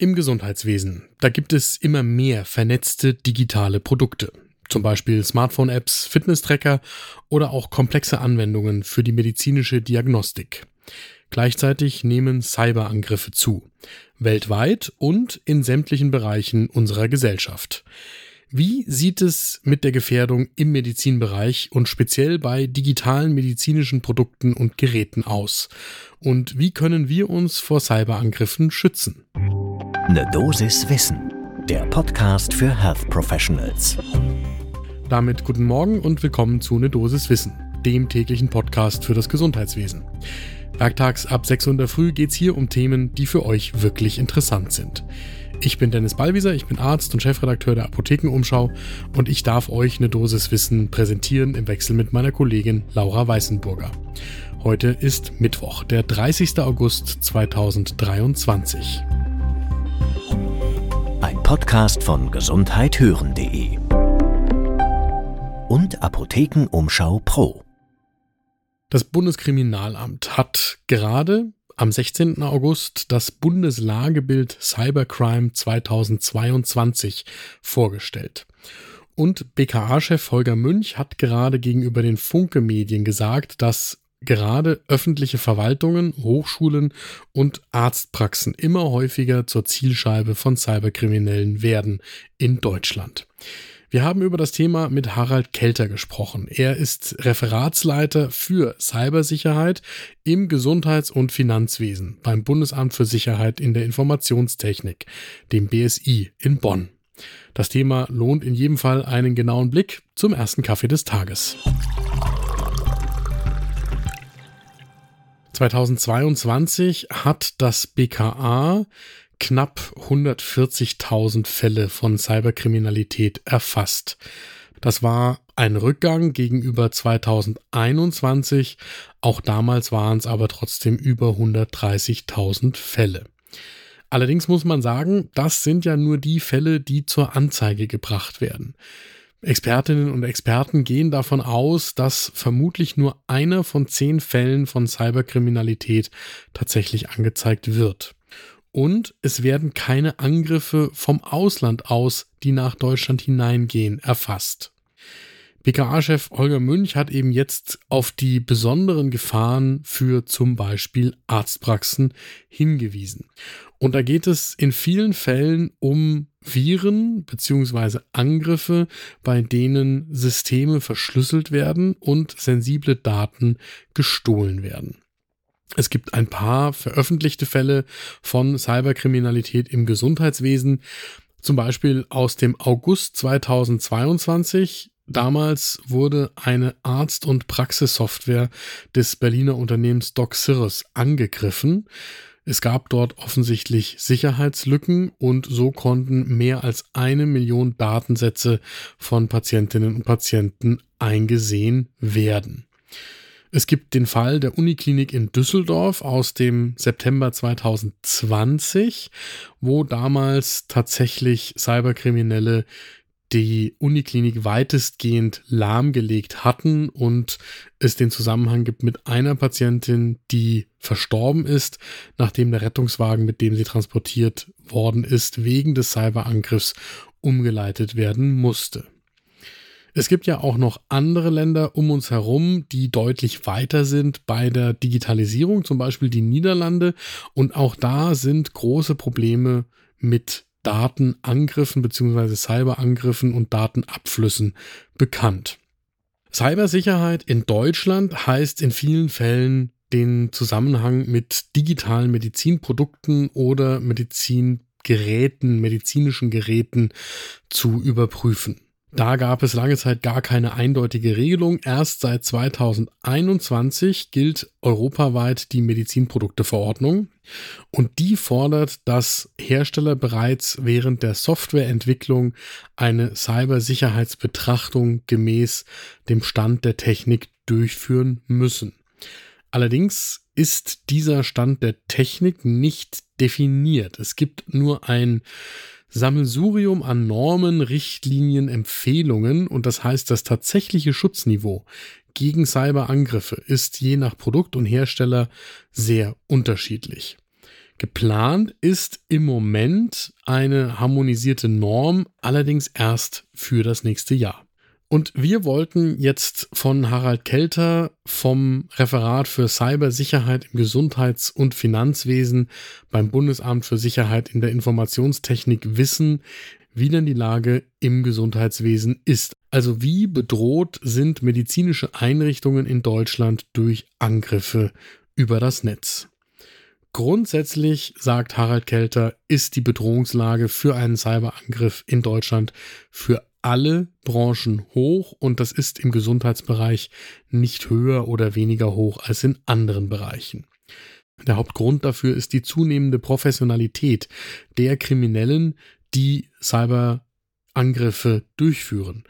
Im Gesundheitswesen, da gibt es immer mehr vernetzte digitale Produkte. Zum Beispiel Smartphone-Apps, Fitness-Tracker oder auch komplexe Anwendungen für die medizinische Diagnostik. Gleichzeitig nehmen Cyberangriffe zu. Weltweit und in sämtlichen Bereichen unserer Gesellschaft. Wie sieht es mit der Gefährdung im Medizinbereich und speziell bei digitalen medizinischen Produkten und Geräten aus? Und wie können wir uns vor Cyberangriffen schützen? Ne Dosis Wissen, der Podcast für Health Professionals. Damit guten Morgen und willkommen zu Ne Dosis Wissen, dem täglichen Podcast für das Gesundheitswesen. Werktags ab 6 Uhr in der Früh geht es hier um Themen, die für euch wirklich interessant sind. Ich bin Dennis Ballwieser, ich bin Arzt und Chefredakteur der Apothekenumschau und ich darf euch eine Dosis Wissen präsentieren im Wechsel mit meiner Kollegin Laura Weißenburger. Heute ist Mittwoch, der 30. August 2023. Podcast von gesundheithören.de und Apothekenumschau Pro. Das Bundeskriminalamt hat gerade am 16. August das Bundeslagebild Cybercrime 2022 vorgestellt. Und BKA-Chef Holger Münch hat gerade gegenüber den Funke-Medien gesagt, dass gerade öffentliche Verwaltungen, Hochschulen und Arztpraxen immer häufiger zur Zielscheibe von Cyberkriminellen werden in Deutschland. Wir haben über das Thema mit Harald Kelter gesprochen. Er ist Referatsleiter für Cybersicherheit im Gesundheits- und Finanzwesen beim Bundesamt für Sicherheit in der Informationstechnik, dem BSI in Bonn. Das Thema lohnt in jedem Fall einen genauen Blick zum ersten Kaffee des Tages. 2022 hat das BKA knapp 140.000 Fälle von Cyberkriminalität erfasst. Das war ein Rückgang gegenüber 2021. Auch damals waren es aber trotzdem über 130.000 Fälle. Allerdings muss man sagen, das sind ja nur die Fälle, die zur Anzeige gebracht werden. Expertinnen und Experten gehen davon aus, dass vermutlich nur einer von zehn Fällen von Cyberkriminalität tatsächlich angezeigt wird. Und es werden keine Angriffe vom Ausland aus, die nach Deutschland hineingehen, erfasst. BKA-Chef Holger Münch hat eben jetzt auf die besonderen Gefahren für zum Beispiel Arztpraxen hingewiesen. Und da geht es in vielen Fällen um Viren bzw. Angriffe, bei denen Systeme verschlüsselt werden und sensible Daten gestohlen werden. Es gibt ein paar veröffentlichte Fälle von Cyberkriminalität im Gesundheitswesen, zum Beispiel aus dem August 2022. Damals wurde eine Arzt- und Praxissoftware des Berliner Unternehmens DocSirrus angegriffen. Es gab dort offensichtlich Sicherheitslücken und so konnten mehr als eine Million Datensätze von Patientinnen und Patienten eingesehen werden. Es gibt den Fall der Uniklinik in Düsseldorf aus dem September 2020, wo damals tatsächlich Cyberkriminelle die Uniklinik weitestgehend lahmgelegt hatten und es den Zusammenhang gibt mit einer Patientin, die verstorben ist, nachdem der Rettungswagen, mit dem sie transportiert worden ist, wegen des Cyberangriffs umgeleitet werden musste. Es gibt ja auch noch andere Länder um uns herum, die deutlich weiter sind bei der Digitalisierung, zum Beispiel die Niederlande. Und auch da sind große Probleme mit Datenangriffen bzw. Cyberangriffen und Datenabflüssen bekannt. Cybersicherheit in Deutschland heißt in vielen Fällen den Zusammenhang mit digitalen Medizinprodukten oder Medizingeräten, medizinischen Geräten zu überprüfen. Da gab es lange Zeit gar keine eindeutige Regelung. Erst seit 2021 gilt europaweit die Medizinprodukteverordnung und die fordert, dass Hersteller bereits während der Softwareentwicklung eine Cybersicherheitsbetrachtung gemäß dem Stand der Technik durchführen müssen. Allerdings ist dieser Stand der Technik nicht definiert. Es gibt nur ein Sammelsurium an Normen, Richtlinien, Empfehlungen und das heißt, das tatsächliche Schutzniveau gegen Cyberangriffe ist je nach Produkt und Hersteller sehr unterschiedlich. Geplant ist im Moment eine harmonisierte Norm, allerdings erst für das nächste Jahr. Und wir wollten jetzt von Harald Kelter vom Referat für Cybersicherheit im Gesundheits- und Finanzwesen beim Bundesamt für Sicherheit in der Informationstechnik wissen, wie denn die Lage im Gesundheitswesen ist. Also wie bedroht sind medizinische Einrichtungen in Deutschland durch Angriffe über das Netz. Grundsätzlich, sagt Harald Kelter, ist die Bedrohungslage für einen Cyberangriff in Deutschland für alle Branchen hoch und das ist im Gesundheitsbereich nicht höher oder weniger hoch als in anderen Bereichen. Der Hauptgrund dafür ist die zunehmende Professionalität der Kriminellen, die Cyberangriffe durchführen.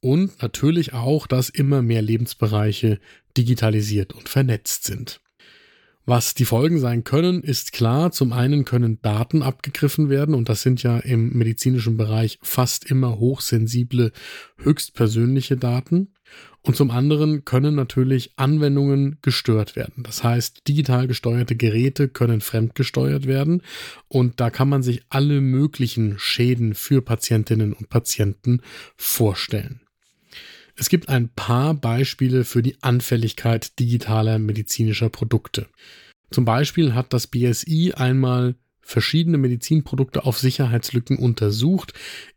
Und natürlich auch, dass immer mehr Lebensbereiche digitalisiert und vernetzt sind. Was die Folgen sein können, ist klar. Zum einen können Daten abgegriffen werden und das sind ja im medizinischen Bereich fast immer hochsensible, höchstpersönliche Daten. Und zum anderen können natürlich Anwendungen gestört werden. Das heißt, digital gesteuerte Geräte können fremdgesteuert werden und da kann man sich alle möglichen Schäden für Patientinnen und Patienten vorstellen. Es gibt ein paar Beispiele für die Anfälligkeit digitaler medizinischer Produkte. Zum Beispiel hat das BSI einmal verschiedene Medizinprodukte auf Sicherheitslücken untersucht.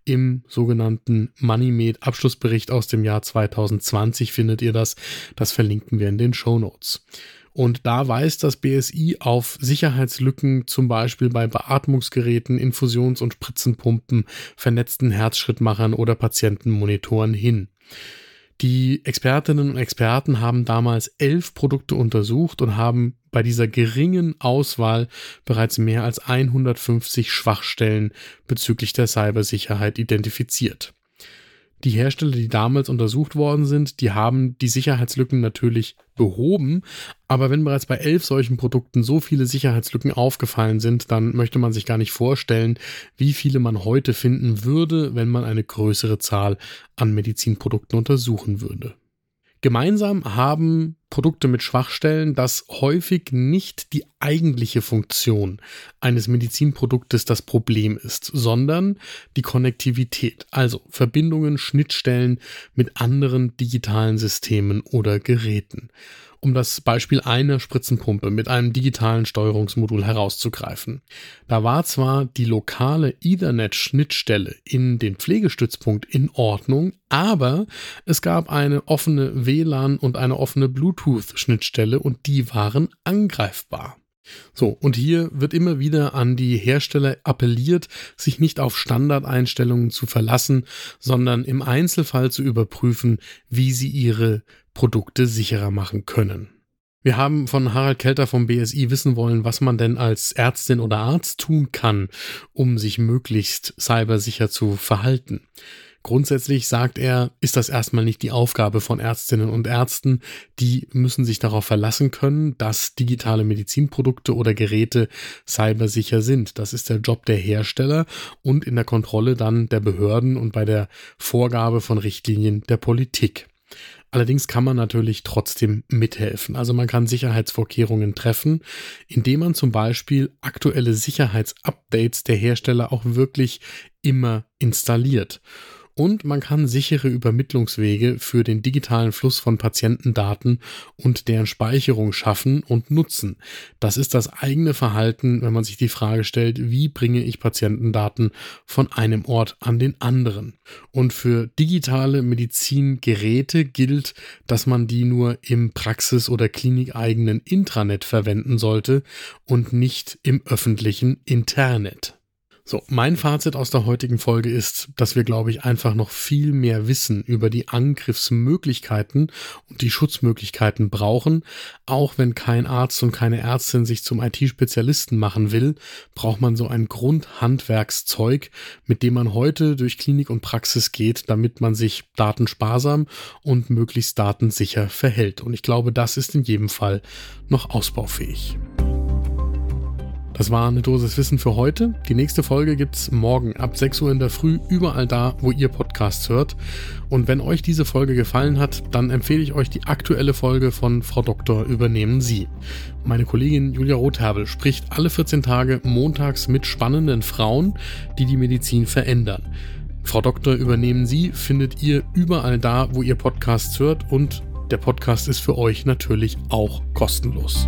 Im sogenannten MoneyMed Abschlussbericht aus dem Jahr 2020 findet ihr das. Das verlinken wir in den Show Notes. Und da weist das BSI auf Sicherheitslücken zum Beispiel bei Beatmungsgeräten, Infusions- und Spritzenpumpen, vernetzten Herzschrittmachern oder Patientenmonitoren hin. Die Expertinnen und Experten haben damals elf Produkte untersucht und haben bei dieser geringen Auswahl bereits mehr als 150 Schwachstellen bezüglich der Cybersicherheit identifiziert. Die Hersteller, die damals untersucht worden sind, die haben die Sicherheitslücken natürlich behoben. Aber wenn bereits bei elf solchen Produkten so viele Sicherheitslücken aufgefallen sind, dann möchte man sich gar nicht vorstellen, wie viele man heute finden würde, wenn man eine größere Zahl an Medizinprodukten untersuchen würde. Gemeinsam haben Produkte mit Schwachstellen, dass häufig nicht die eigentliche Funktion eines Medizinproduktes das Problem ist, sondern die Konnektivität, also Verbindungen, Schnittstellen mit anderen digitalen Systemen oder Geräten um das Beispiel einer Spritzenpumpe mit einem digitalen Steuerungsmodul herauszugreifen. Da war zwar die lokale Ethernet-Schnittstelle in den Pflegestützpunkt in Ordnung, aber es gab eine offene WLAN und eine offene Bluetooth-Schnittstelle und die waren angreifbar. So, und hier wird immer wieder an die Hersteller appelliert, sich nicht auf Standardeinstellungen zu verlassen, sondern im Einzelfall zu überprüfen, wie sie ihre Produkte sicherer machen können. Wir haben von Harald Kelter vom BSI wissen wollen, was man denn als Ärztin oder Arzt tun kann, um sich möglichst cybersicher zu verhalten. Grundsätzlich sagt er, ist das erstmal nicht die Aufgabe von Ärztinnen und Ärzten. Die müssen sich darauf verlassen können, dass digitale Medizinprodukte oder Geräte cybersicher sind. Das ist der Job der Hersteller und in der Kontrolle dann der Behörden und bei der Vorgabe von Richtlinien der Politik. Allerdings kann man natürlich trotzdem mithelfen. Also man kann Sicherheitsvorkehrungen treffen, indem man zum Beispiel aktuelle Sicherheitsupdates der Hersteller auch wirklich immer installiert und man kann sichere Übermittlungswege für den digitalen Fluss von Patientendaten und deren Speicherung schaffen und nutzen. Das ist das eigene Verhalten, wenn man sich die Frage stellt, wie bringe ich Patientendaten von einem Ort an den anderen. Und für digitale Medizingeräte gilt, dass man die nur im Praxis- oder klinikeigenen Intranet verwenden sollte und nicht im öffentlichen Internet. So, mein Fazit aus der heutigen Folge ist, dass wir, glaube ich, einfach noch viel mehr Wissen über die Angriffsmöglichkeiten und die Schutzmöglichkeiten brauchen. Auch wenn kein Arzt und keine Ärztin sich zum IT-Spezialisten machen will, braucht man so ein Grundhandwerkszeug, mit dem man heute durch Klinik und Praxis geht, damit man sich datensparsam und möglichst datensicher verhält. Und ich glaube, das ist in jedem Fall noch ausbaufähig. Das war eine Dosis Wissen für heute. Die nächste Folge gibt's morgen ab 6 Uhr in der Früh überall da, wo ihr Podcasts hört. Und wenn euch diese Folge gefallen hat, dann empfehle ich euch die aktuelle Folge von Frau Doktor übernehmen Sie. Meine Kollegin Julia Rotherbel spricht alle 14 Tage montags mit spannenden Frauen, die die Medizin verändern. Frau Doktor übernehmen Sie findet ihr überall da, wo ihr Podcasts hört und der Podcast ist für euch natürlich auch kostenlos.